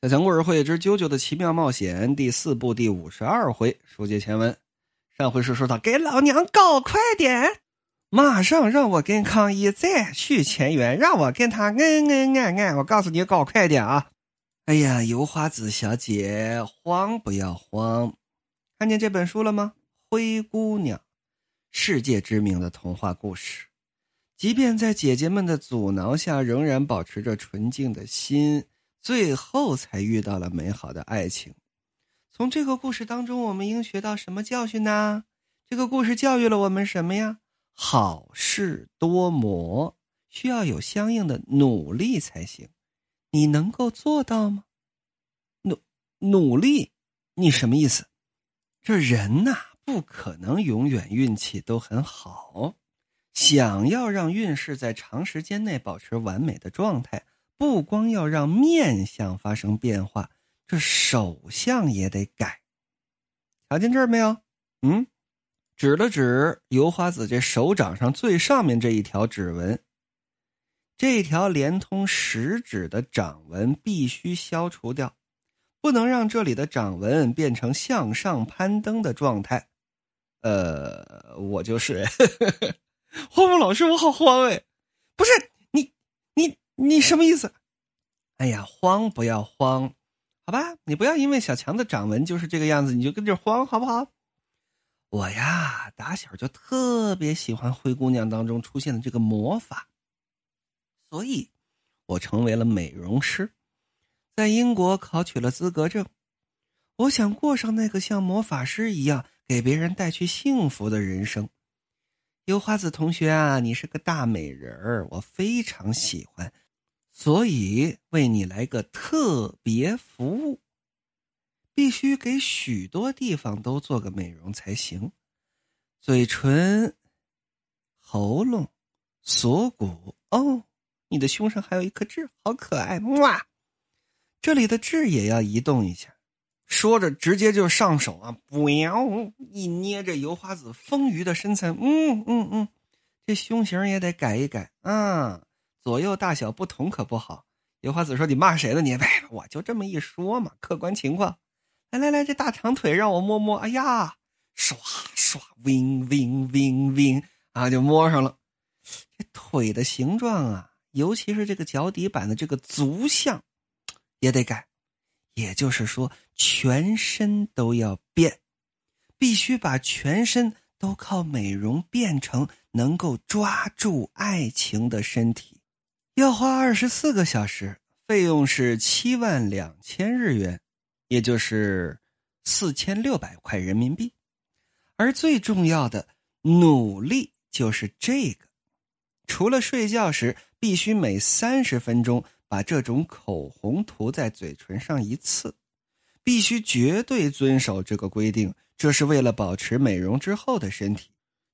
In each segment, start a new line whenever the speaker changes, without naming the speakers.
小强故事会之《啾啾的奇妙冒险》第四部第五十二回，书接前文。上回是说到给老娘搞快点，马上让我跟康一再续前缘，让我跟他恩恩爱爱。我告诉你，搞快点啊！哎呀，油花子小姐，慌不要慌！看见这本书了吗？灰姑娘，世界知名的童话故事。即便在姐姐们的阻挠下，仍然保持着纯净的心。最后才遇到了美好的爱情。从这个故事当中，我们应学到什么教训呢？这个故事教育了我们什么呀？好事多磨，需要有相应的努力才行。你能够做到吗？努努力？你什么意思？这人呐，不可能永远运气都很好。想要让运势在长时间内保持完美的状态。不光要让面相发生变化，这手相也得改。瞧见这儿没有？嗯，指了指油花子这手掌上最上面这一条指纹，这条连通食指的掌纹必须消除掉，不能让这里的掌纹变成向上攀登的状态。呃，我就是，呵呵荒木老师，我好慌哎，不是你，什么意思？哎呀，慌不要慌，好吧？你不要因为小强的掌纹就是这个样子，你就跟着慌，好不好？我呀，打小就特别喜欢灰姑娘当中出现的这个魔法，所以我成为了美容师，在英国考取了资格证。我想过上那个像魔法师一样给别人带去幸福的人生。油花子同学啊，你是个大美人儿，我非常喜欢。所以为你来个特别服务，必须给许多地方都做个美容才行。嘴唇、喉咙、锁骨，哦，你的胸上还有一颗痣，好可爱哇！这里的痣也要移动一下。说着，直接就上手啊！不要一捏着油花子丰腴的身材，嗯嗯嗯，这胸型也得改一改啊。左右大小不同可不好。油花子说：“你骂谁呢？你我就这么一说嘛，客观情况。来来来，这大长腿让我摸摸。哎呀，唰唰，wing wing wing wing 啊，就摸上了。这腿的形状啊，尤其是这个脚底板的这个足相，也得改。也就是说，全身都要变，必须把全身都靠美容变成能够抓住爱情的身体。”要花二十四个小时，费用是七万两千日元，也就是四千六百块人民币。而最重要的努力就是这个：除了睡觉时必须每三十分钟把这种口红涂在嘴唇上一次，必须绝对遵守这个规定，这是为了保持美容之后的身体。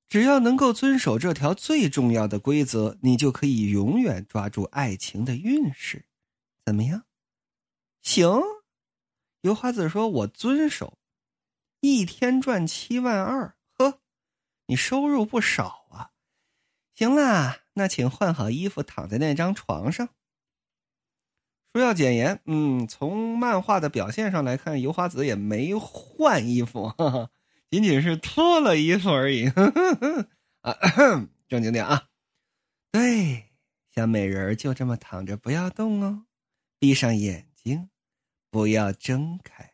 只要能够遵守这条最重要的规则，你就可以永远抓住爱情的运势，怎么样？行，油花子说：“我遵守，一天赚七万二，呵，你收入不少啊。”行了，那请换好衣服，躺在那张床上。说要简言，嗯，从漫画的表现上来看，油花子也没换衣服。哈哈仅仅是脱了衣服而已，啊，正经点啊！对，小美人就这么躺着，不要动哦，闭上眼睛，不要睁开。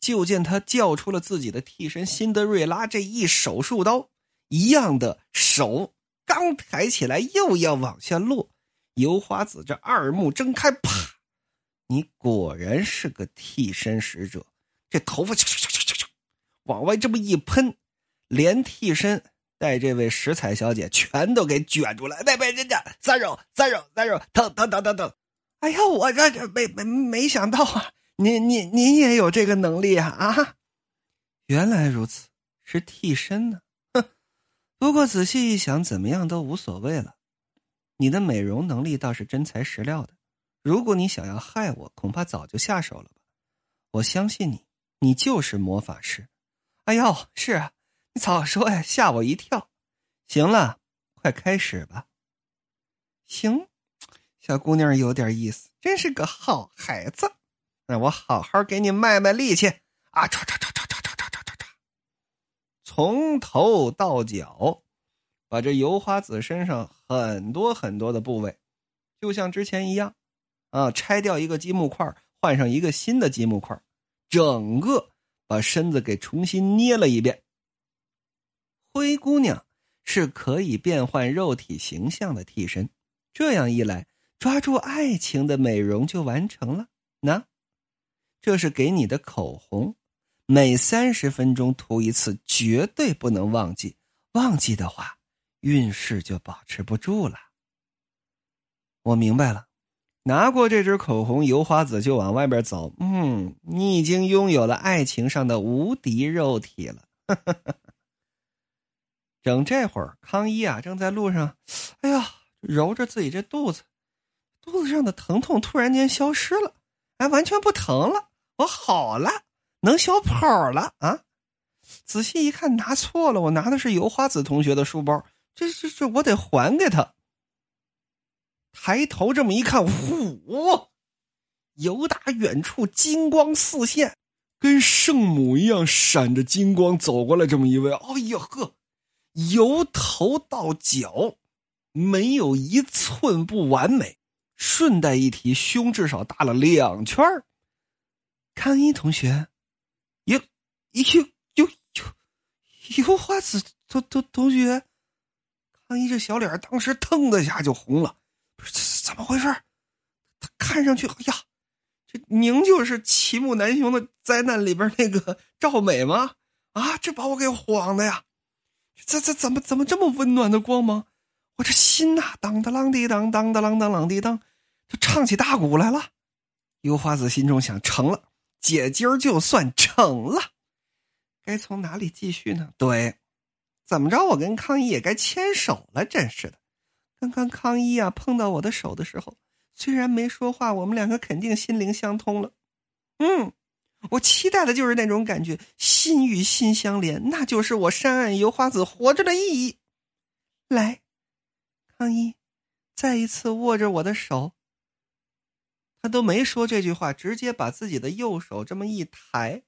就见他叫出了自己的替身辛德瑞拉，这一手术刀一样的手刚抬起来，又要往下落。油花子这二目睁开，啪！你果然是个替身使者，这头发。往外这么一喷，连替身带这位食彩小姐全都给卷住了。别别，人家三肉三肉三肉，疼疼疼疼疼！哎呀，我这这没没没想到啊！您您您也有这个能力啊啊！原来如此，是替身呢。哼，不过仔细一想，怎么样都无所谓了。你的美容能力倒是真材实料的。如果你想要害我，恐怕早就下手了吧？我相信你，你就是魔法师。哎呦，是啊，你早说呀，吓我一跳。行了，快开始吧。行，小姑娘有点意思，真是个好孩子。那我好好给你卖卖力气啊！唰唰唰唰唰唰唰唰唰，从头到脚，把这油花子身上很多很多的部位，就像之前一样，啊，拆掉一个积木块，换上一个新的积木块，整个把身子给重新捏了一遍。灰姑娘是可以变换肉体形象的替身，这样一来，抓住爱情的美容就完成了。那。这是给你的口红，每三十分钟涂一次，绝对不能忘记。忘记的话，运势就保持不住了。我明白了，拿过这支口红，油花子就往外边走。嗯，你已经拥有了爱情上的无敌肉体了。整这会儿，康一啊正在路上，哎呀，揉着自己这肚子，肚子上的疼痛突然间消失了，哎，完全不疼了。我好了，能小跑了啊！仔细一看，拿错了，我拿的是油花子同学的书包，这这这，我得还给他。抬头这么一看，呼，由打远处金光四现，跟圣母一样闪着金光走过来，这么一位，哎呀呵，由头到脚没有一寸不完美。顺带一提，胸至少大了两圈。康一同学，有有有有有花子同同同学，康一这小脸当时腾的一下就红了，怎么回事？他看上去，哎呀，这您就是齐木南雄的灾难里边那个赵美吗？啊，这把我给晃的呀！这这怎么怎么这么温暖的光芒？我这心呐，当当啷滴当当当啷当啷滴当，就唱起大鼓来了。油花子心中想：成了。姐今儿就算成了，该从哪里继续呢？对，怎么着？我跟康一也该牵手了，真是的。刚刚康一啊碰到我的手的时候，虽然没说话，我们两个肯定心灵相通了。嗯，我期待的就是那种感觉，心与心相连，那就是我山岸油花子活着的意义。来，康一，再一次握着我的手。他都没说这句话，直接把自己的右手这么一抬，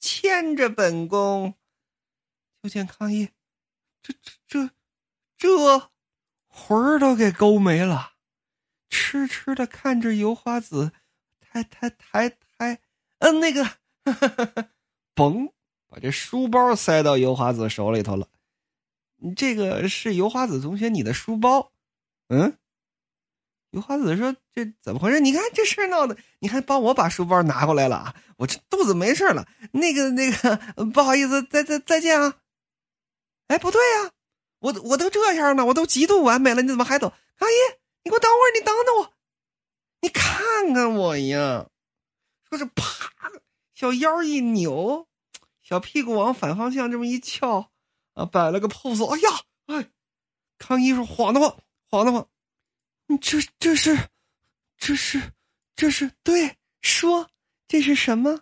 牵着本宫。就见康一，这这这这魂儿都给勾没了，痴痴的看着油花子，抬抬抬抬，嗯，那个，嘣，把这书包塞到油花子手里头了。这个是油花子同学你的书包，嗯。油花子说：“这怎么回事？你看这事闹的，你还帮我把书包拿过来了啊！我这肚子没事了。那个那个，不好意思，再再再见啊！哎，不对呀，我我都这样了，我都极度完美了，你怎么还走？阿姨，你给我等会儿，你等等我，你看看我呀！说是啪，小腰一扭，小屁股往反方向这么一翘，啊，摆了个 pose。哎呀，哎，康一说晃得慌，晃得慌。”你这这是，这是，这是对说这是什么？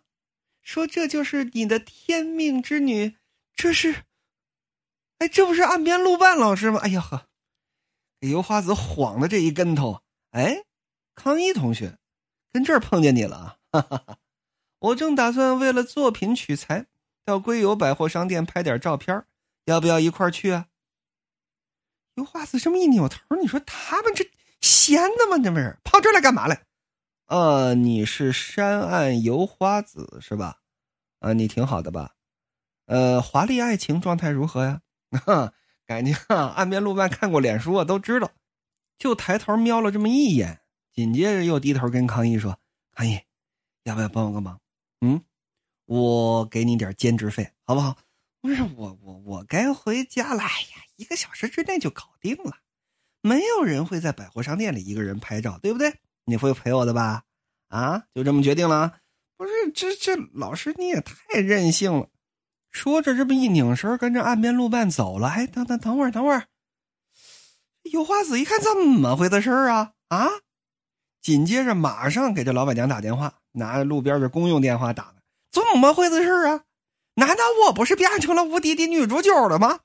说这就是你的天命之女，这是，这不是岸边路伴老师吗？哎呀呵，给油花子晃的这一跟头。哎，康一同学，跟这儿碰见你了啊！哈哈哈，我正打算为了作品取材，到龟友百货商店拍点照片，要不要一块去啊？油花子这么一扭头，你说他们这。闲的吗？这不是跑这儿来干嘛来？呃，你是山岸油花子是吧？啊，你挺好的吧？呃，华丽爱情状态如何呀？感觉岸边路伴看过脸书啊，都知道。就抬头瞄了这么一眼，紧接着又低头跟康一说：“康一，要不要帮我个忙？嗯，我给你点兼职费，好不好？不是我，我我该回家了。哎呀，一个小时之内就搞定了。”没有人会在百货商店里一个人拍照，对不对？你会陪我的吧？啊，就这么决定了？不是，这这老师你也太任性了。说着，这么一拧身，跟着岸边路伴走了。哎，等等等会儿，等会儿。油花子一看，怎么回事啊？啊！紧接着马上给这老板娘打电话，拿着路边的公用电话打的。怎么回事啊？难道我不是变成了无敌的女主角了吗？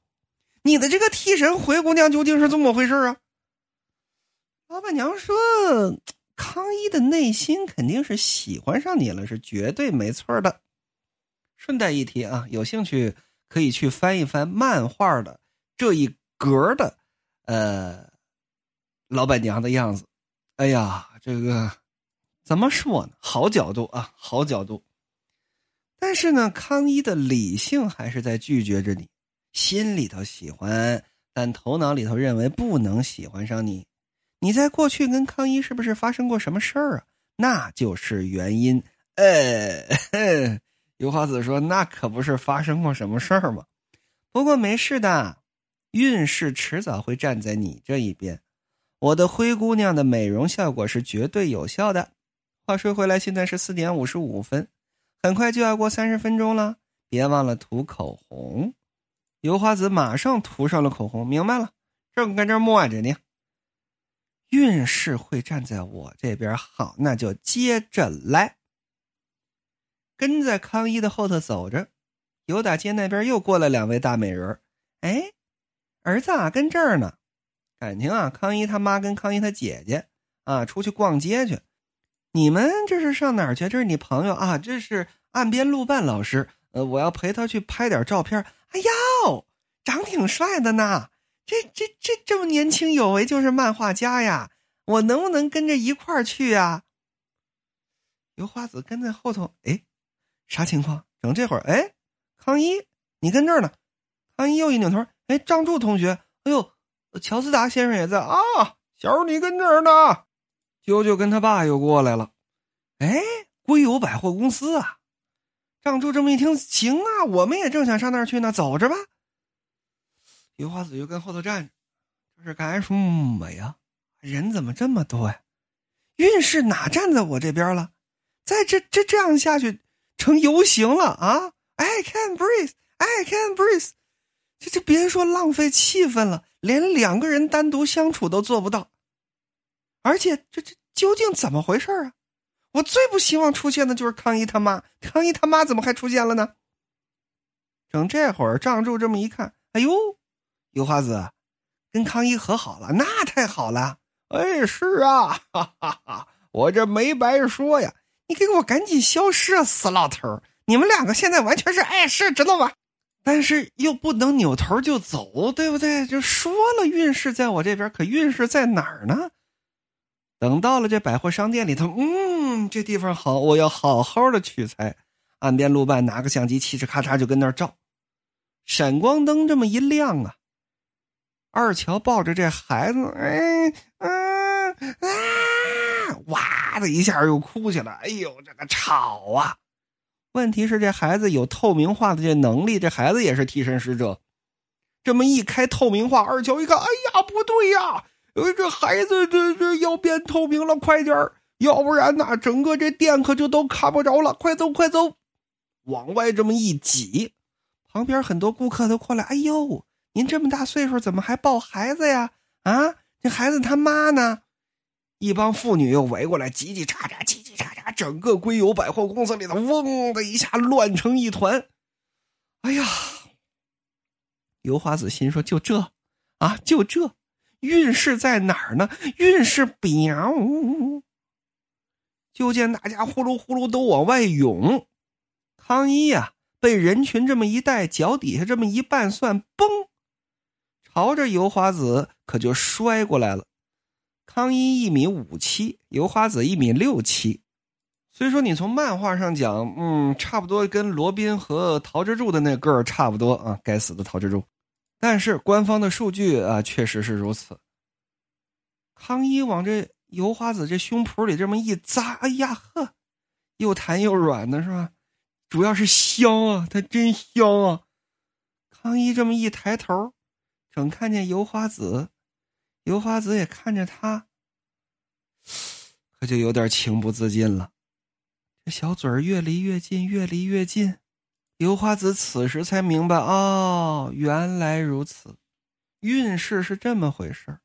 你的这个替身灰姑娘究竟是怎么回事啊？老板娘说：“ 康一的内心肯定是喜欢上你了，是绝对没错的。顺带一提啊，有兴趣可以去翻一翻漫画的这一格的，呃，老板娘的样子。哎呀，这个怎么说呢？好角度啊，好角度。但是呢，康一的理性还是在拒绝着你，心里头喜欢，但头脑里头认为不能喜欢上你。你在过去跟康一是不是发生过什么事儿啊？那就是原因。呃，油花子说：“那可不是发生过什么事儿吗？不过没事的，运势迟早会站在你这一边。我的灰姑娘的美容效果是绝对有效的。”话说回来，现在是四点五十五分，很快就要过三十分钟了，别忘了涂口红。油花子马上涂上了口红，明白了，正跟这摸着呢。运势会站在我这边，好，那就接着来。跟在康一的后头走着，油大街那边又过来两位大美人哎，儿子啊，跟这儿呢。感情啊，康一他妈跟康一他姐姐啊，出去逛街去。你们这是上哪儿去？这是你朋友啊？这是岸边路伴老师。呃，我要陪他去拍点照片。哎呦，长挺帅的呢。这这这这么年轻有为，就是漫画家呀！我能不能跟着一块儿去啊？油花子跟在后头，哎，啥情况？整这会儿，哎，康一，你跟这儿呢？康一又一扭头，哎，张柱同学，哎呦，乔斯达先生也在啊！小你跟这儿呢？啾啾跟他爸又过来了，哎，归友百货公司啊！张柱这么一听，行啊，我们也正想上那儿去呢，走着吧。油花子就跟后头站着，这是干什么呀？人怎么这么多呀？运势哪站在我这边了？再这这这样下去，成游行了啊！I can breathe, I can breathe。这这别说浪费气氛了，连两个人单独相处都做不到。而且这这究竟怎么回事啊？我最不希望出现的就是康一他妈，康一他妈怎么还出现了呢？整这会儿，仗柱这么一看，哎呦！油花子跟康一和好了，那太好了！哎，是啊，哈哈哈！我这没白说呀！你给我赶紧消失啊，死老头！你们两个现在完全是碍事，知道吗？但是又不能扭头就走，对不对？就说了运势在我这边，可运势在哪儿呢？等到了这百货商店里头，嗯，这地方好，我要好好的取材。岸边路伴拿个相机，嘁哧咔嚓就跟那儿照，闪光灯这么一亮啊！二乔抱着这孩子，哎，嗯啊，的一下又哭起来。哎呦，这个吵啊！问题是这孩子有透明化的这能力，这孩子也是替身使者。这么一开透明化，二乔一看，哎呀，不对呀！这孩子这这要变透明了，快点要不然呐，整个这店可就都看不着了。快走，快走！往外这么一挤，旁边很多顾客都过来，哎呦。您这么大岁数，怎么还抱孩子呀？啊，这孩子他妈呢？一帮妇女又围过来，叽叽喳喳，叽叽喳喳，整个硅油百货公司里头，嗡的一下乱成一团。哎呀，油花子心说：就这啊，就这，运势在哪儿呢？运势表。就见大家呼噜呼噜都往外涌，康一呀，被人群这么一带，脚底下这么一绊算，嘣。朝着油花子可就摔过来了。康一一米五七，油花子一米六七。所以说你从漫画上讲，嗯，差不多跟罗宾和陶之助的那个儿差不多啊，该死的陶之助。但是官方的数据啊，确实是如此。康一往这油花子这胸脯里这么一扎，哎呀呵，又弹又软的是吧？主要是香啊，它真香啊！康一这么一抬头。正看见油花子，刘花子也看着他，可就有点情不自禁了。这小嘴儿越离越近，越离越近。刘花子此时才明白，哦，原来如此，运势是这么回事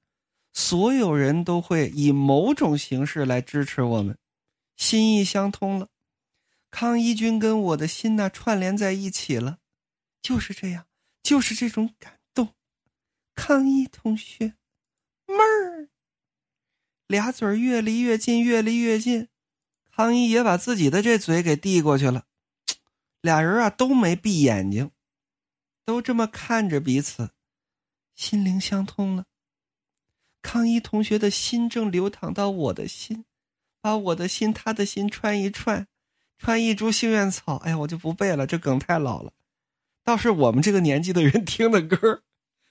所有人都会以某种形式来支持我们，心意相通了。康一君跟我的心呐串联在一起了，就是这样，就是这种感动。康一同学，妹儿，俩嘴儿越离越近，越离越近。康一也把自己的这嘴给递过去了，俩人啊都没闭眼睛，都这么看着彼此，心灵相通了。康一同学的心正流淌到我的心，把我的心、他的心串一串，串一株幸运草。哎呀，我就不背了，这梗太老了，倒是我们这个年纪的人听的歌，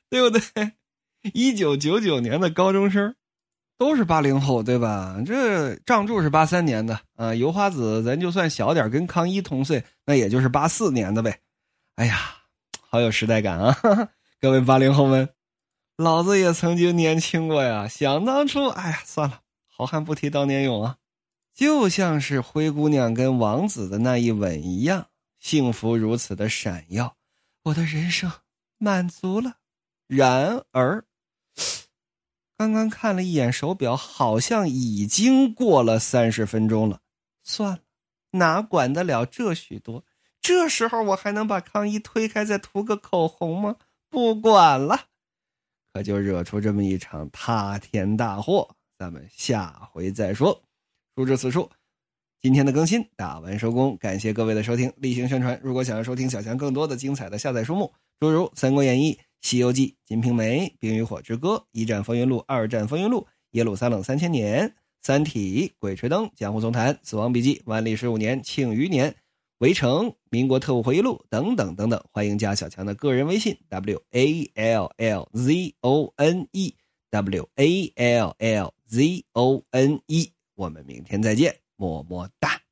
对不对？一九九九年的高中生。都是八零后，对吧？这仗柱是八三年的啊，油花子咱就算小点跟康一同岁，那也就是八四年的呗。哎呀，好有时代感啊！各位八零后们，老子也曾经年轻过呀。想当初，哎呀，算了，好汉不提当年勇啊。就像是灰姑娘跟王子的那一吻一样，幸福如此的闪耀，我的人生满足了。然而。刚刚看了一眼手表，好像已经过了三十分钟了。算了，哪管得了这许多？这时候我还能把康一推开再涂个口红吗？不管了，可就惹出这么一场塌天大祸。咱们下回再说。书至此处，今天的更新打完收工，感谢各位的收听，例行宣传。如果想要收听小强更多的精彩的下载书目，诸如《三国演义》。《西游记》《金瓶梅》《冰与火之歌》《一战风云录》《二战风云录》《耶路撒冷三千年》《三体》《鬼吹灯》《江湖丛谈》《死亡笔记》《万历十五年庆余年》《围城》《民国特务回忆录》等等等等，欢迎加小强的个人微信 w a l l z o n e w a l l z o n e，我们明天再见，么么哒。